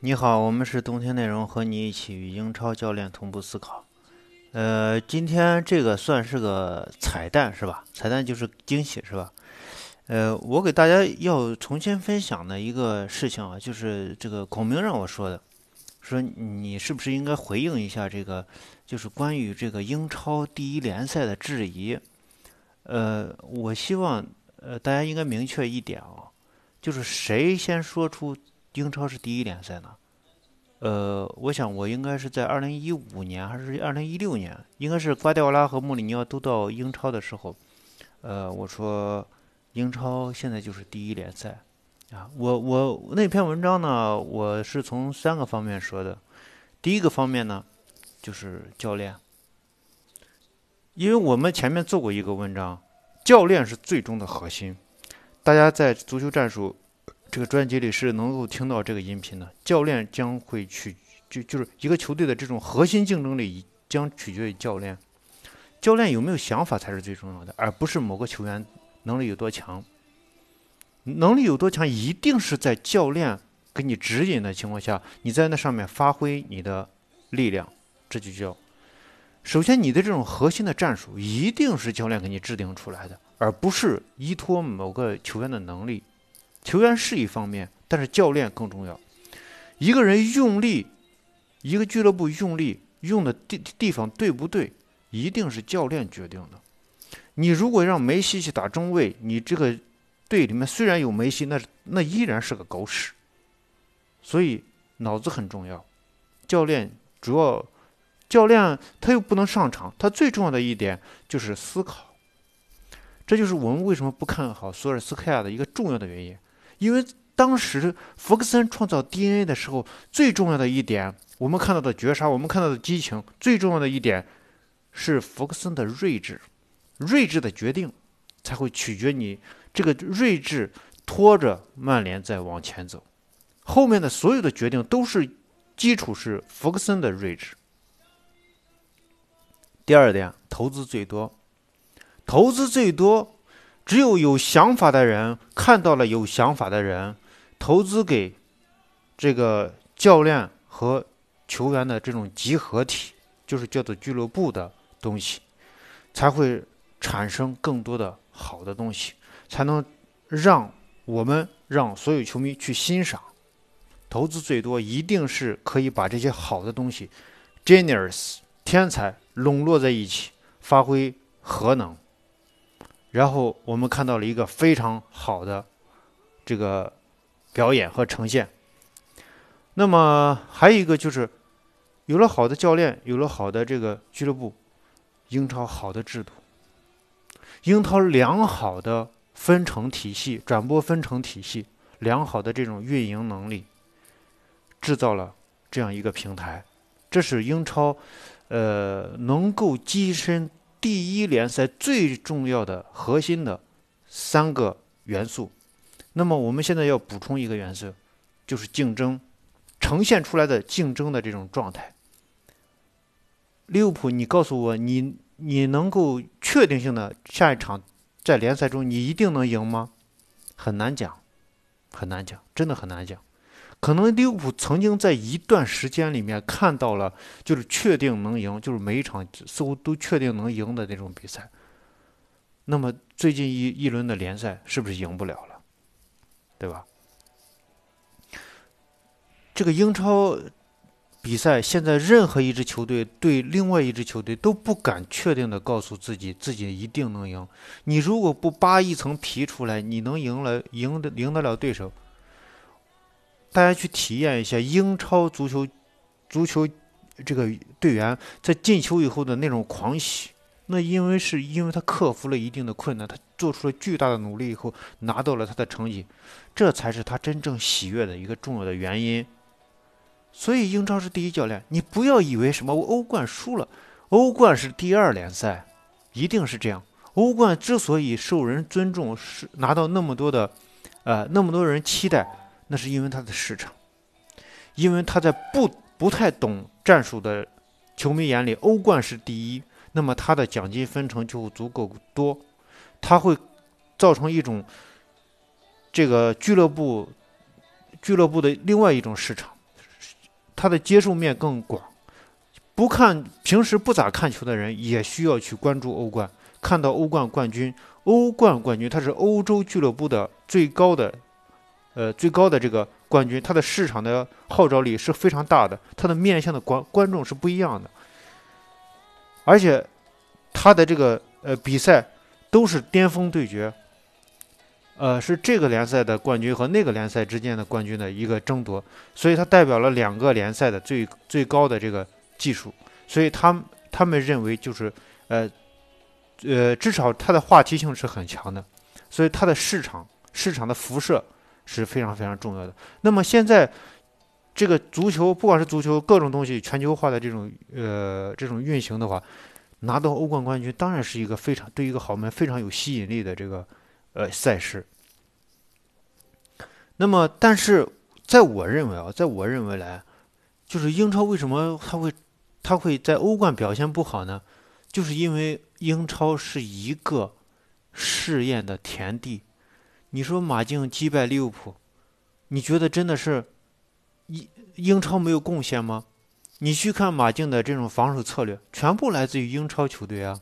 你好，我们是冬天内容，和你一起与英超教练同步思考。呃，今天这个算是个彩蛋是吧？彩蛋就是惊喜是吧？呃，我给大家要重新分享的一个事情啊，就是这个孔明让我说的，说你是不是应该回应一下这个，就是关于这个英超第一联赛的质疑。呃，我希望呃大家应该明确一点啊，就是谁先说出英超是第一联赛呢？呃，我想我应该是在二零一五年还是二零一六年，应该是瓜迪奥拉和穆里尼奥都到英超的时候，呃，我说英超现在就是第一联赛啊。我我那篇文章呢，我是从三个方面说的。第一个方面呢，就是教练。因为我们前面做过一个文章，教练是最终的核心。大家在足球战术这个专辑里是能够听到这个音频的。教练将会取就就是一个球队的这种核心竞争力将取决于教练。教练有没有想法才是最重要的，而不是某个球员能力有多强。能力有多强，一定是在教练给你指引的情况下，你在那上面发挥你的力量，这就叫。首先，你的这种核心的战术一定是教练给你制定出来的，而不是依托某个球员的能力。球员是一方面，但是教练更重要。一个人用力，一个俱乐部用力用的地地方对不对，一定是教练决定的。你如果让梅西去打中卫，你这个队里面虽然有梅西，那那依然是个狗屎。所以脑子很重要，教练主要。教练他又不能上场，他最重要的一点就是思考。这就是我们为什么不看好索尔斯克亚的一个重要的原因。因为当时福克森创造 DNA 的时候，最重要的一点，我们看到的绝杀，我们看到的激情，最重要的一点是弗格森的睿智，睿智的决定才会取决你这个睿智拖着曼联在往前走。后面的所有的决定都是基础是弗格森的睿智。第二点，投资最多，投资最多，只有有想法的人看到了有想法的人，投资给这个教练和球员的这种集合体，就是叫做俱乐部的东西，才会产生更多的好的东西，才能让我们让所有球迷去欣赏。投资最多，一定是可以把这些好的东西，genius 天才。笼络在一起，发挥核能，然后我们看到了一个非常好的这个表演和呈现。那么还有一个就是，有了好的教练，有了好的这个俱乐部，英超好的制度，英超良好的分成体系、转播分成体系，良好的这种运营能力，制造了这样一个平台，这是英超。呃，能够跻身第一联赛最重要的核心的三个元素。那么我们现在要补充一个元素，就是竞争呈现出来的竞争的这种状态。利物浦，你告诉我，你你能够确定性的下一场在联赛中你一定能赢吗？很难讲，很难讲，真的很难讲。可能利物浦曾经在一段时间里面看到了，就是确定能赢，就是每一场似乎都确定能赢的那种比赛。那么最近一一轮的联赛是不是赢不了了？对吧？这个英超比赛现在任何一支球队对另外一支球队都不敢确定的告诉自己自己一定能赢。你如果不扒一层皮出来，你能赢了赢得赢得了对手？大家去体验一下英超足球，足球这个队员在进球以后的那种狂喜，那因为是因为他克服了一定的困难，他做出了巨大的努力以后拿到了他的成绩，这才是他真正喜悦的一个重要的原因。所以英超是第一教练，你不要以为什么欧冠输了，欧冠是第二联赛，一定是这样。欧冠之所以受人尊重，是拿到那么多的，呃，那么多人期待。那是因为他的市场，因为他在不不太懂战术的球迷眼里，欧冠是第一，那么他的奖金分成就足够多，他会造成一种这个俱乐部俱乐部的另外一种市场，他的接受面更广。不看平时不咋看球的人，也需要去关注欧冠，看到欧冠冠军。欧冠冠军，他是欧洲俱乐部的最高的，呃，最高的这个冠军，他的市场的号召力是非常大的，他的面向的观观众是不一样的，而且他的这个呃比赛都是巅峰对决，呃，是这个联赛的冠军和那个联赛之间的冠军的一个争夺，所以他代表了两个联赛的最最高的这个技术，所以他他们认为就是呃。呃，至少它的话题性是很强的，所以它的市场市场的辐射是非常非常重要的。那么现在这个足球，不管是足球各种东西全球化的这种呃这种运行的话，拿到欧冠冠军当然是一个非常对一个豪门非常有吸引力的这个呃赛事。那么，但是在我认为啊，在我认为来，就是英超为什么他会他会在欧冠表现不好呢？就是因为英超是一个试验的田地，你说马竞击败利物浦，你觉得真的是英英超没有贡献吗？你去看马竞的这种防守策略，全部来自于英超球队啊！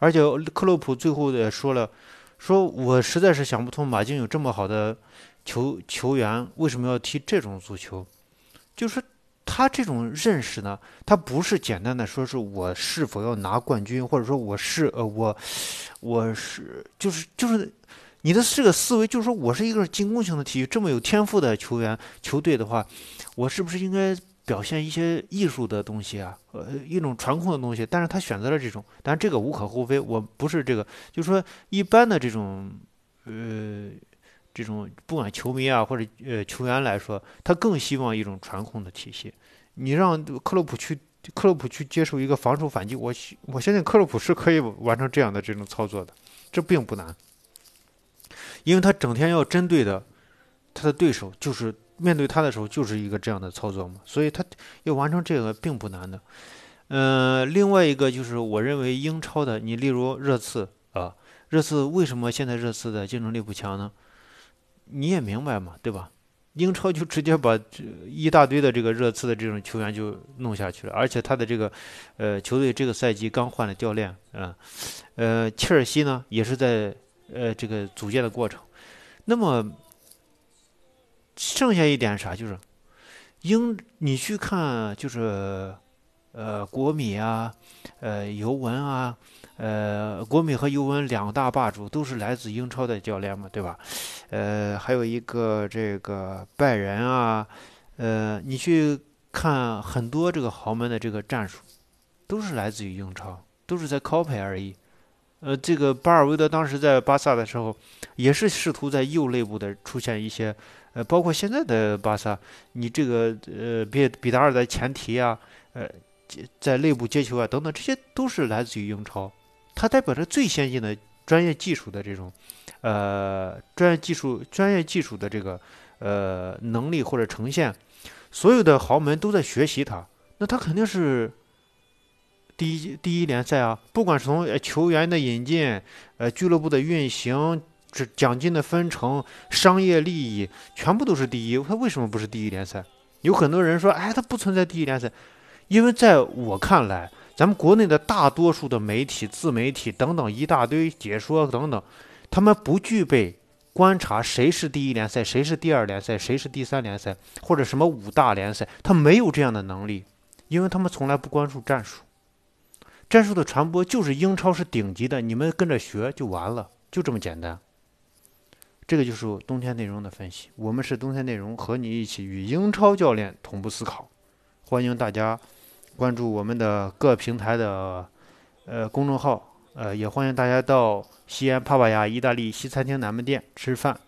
而且克洛普最后也说了，说我实在是想不通，马竞有这么好的球球员，为什么要踢这种足球？就是。他这种认识呢，他不是简单的说是我是否要拿冠军，或者说我是呃我我是就是就是你的这个思维，就是说我是一个进攻型的体育，这么有天赋的球员球队的话，我是不是应该表现一些艺术的东西啊？呃，一种传控的东西。但是他选择了这种，但这个无可厚非，我不是这个，就是说一般的这种呃。这种不管球迷啊或者呃球员来说，他更希望一种传控的体系。你让克洛普去，克洛普去接受一个防守反击，我我相信克洛普是可以完成这样的这种操作的，这并不难。因为他整天要针对的他的对手，就是面对他的时候就是一个这样的操作嘛，所以他要完成这个并不难的。嗯，另外一个就是我认为英超的，你例如热刺啊，热刺为什么现在热刺的竞争力不强呢？你也明白嘛，对吧？英超就直接把这一大堆的这个热刺的这种球员就弄下去了，而且他的这个，呃，球队这个赛季刚换了教练啊，呃，切尔西呢也是在呃这个组建的过程。那么剩下一点啥就是，英你去看就是。呃，国米啊，呃，尤文啊，呃，国米和尤文两大霸主都是来自英超的教练嘛，对吧？呃，还有一个这个拜仁啊，呃，你去看很多这个豪门的这个战术，都是来自于英超，都是在 copy 而已。呃，这个巴尔韦德当时在巴萨的时候，也是试图在右内部的出现一些，呃，包括现在的巴萨，你这个呃，比比达尔的前提啊，呃。在内部接球啊，等等，这些都是来自于英超，它代表着最先进的专业技术的这种，呃，专业技术、专业技术的这个呃能力或者呈现，所有的豪门都在学习它，那它肯定是第一第一联赛啊，不管是从球员的引进、呃俱乐部的运行、这奖金的分成、商业利益，全部都是第一。它为什么不是第一联赛？有很多人说，哎，它不存在第一联赛。因为在我看来，咱们国内的大多数的媒体、自媒体等等一大堆解说等等，他们不具备观察谁是第一联赛、谁是第二联赛、谁是第三联赛或者什么五大联赛，他没有这样的能力，因为他们从来不关注战术。战术的传播就是英超是顶级的，你们跟着学就完了，就这么简单。这个就是冬天内容的分析，我们是冬天内容，和你一起与英超教练同步思考，欢迎大家。关注我们的各平台的呃公众号，呃，也欢迎大家到西安帕帕亚意大利西餐厅南门店吃饭。